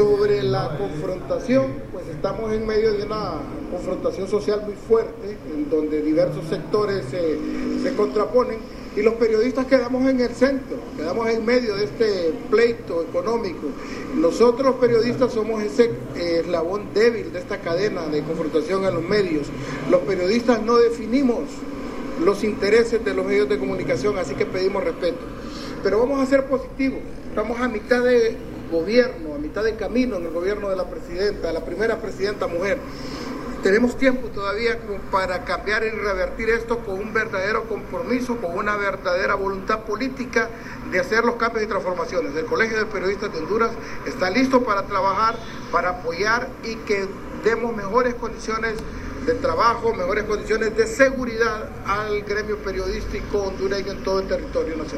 Sobre la confrontación, pues estamos en medio de una confrontación social muy fuerte, en donde diversos sectores se, contraponen y los periodistas quedamos en el centro, quedamos en medio de este pleito económico. Nosotros los periodistas somos ese eslabón débil de esta cadena de confrontación en los medios. Los periodistas no definimos los intereses de los medios de comunicación, así que pedimos respeto. Pero vamos a ser positivos, estamos a mitad de gobierno, a mitad de camino en el gobierno de la presidenta, la primera presidenta mujer. Tenemos tiempo todavía para cambiar y revertir esto con un verdadero compromiso, con una verdadera voluntad política de hacer los cambios y transformaciones. El Colegio de Periodistas de Honduras está listo para trabajar, para apoyar y que demos mejores condiciones de trabajo, mejores condiciones de seguridad al gremio periodístico hondureño en todo el territorio nacional.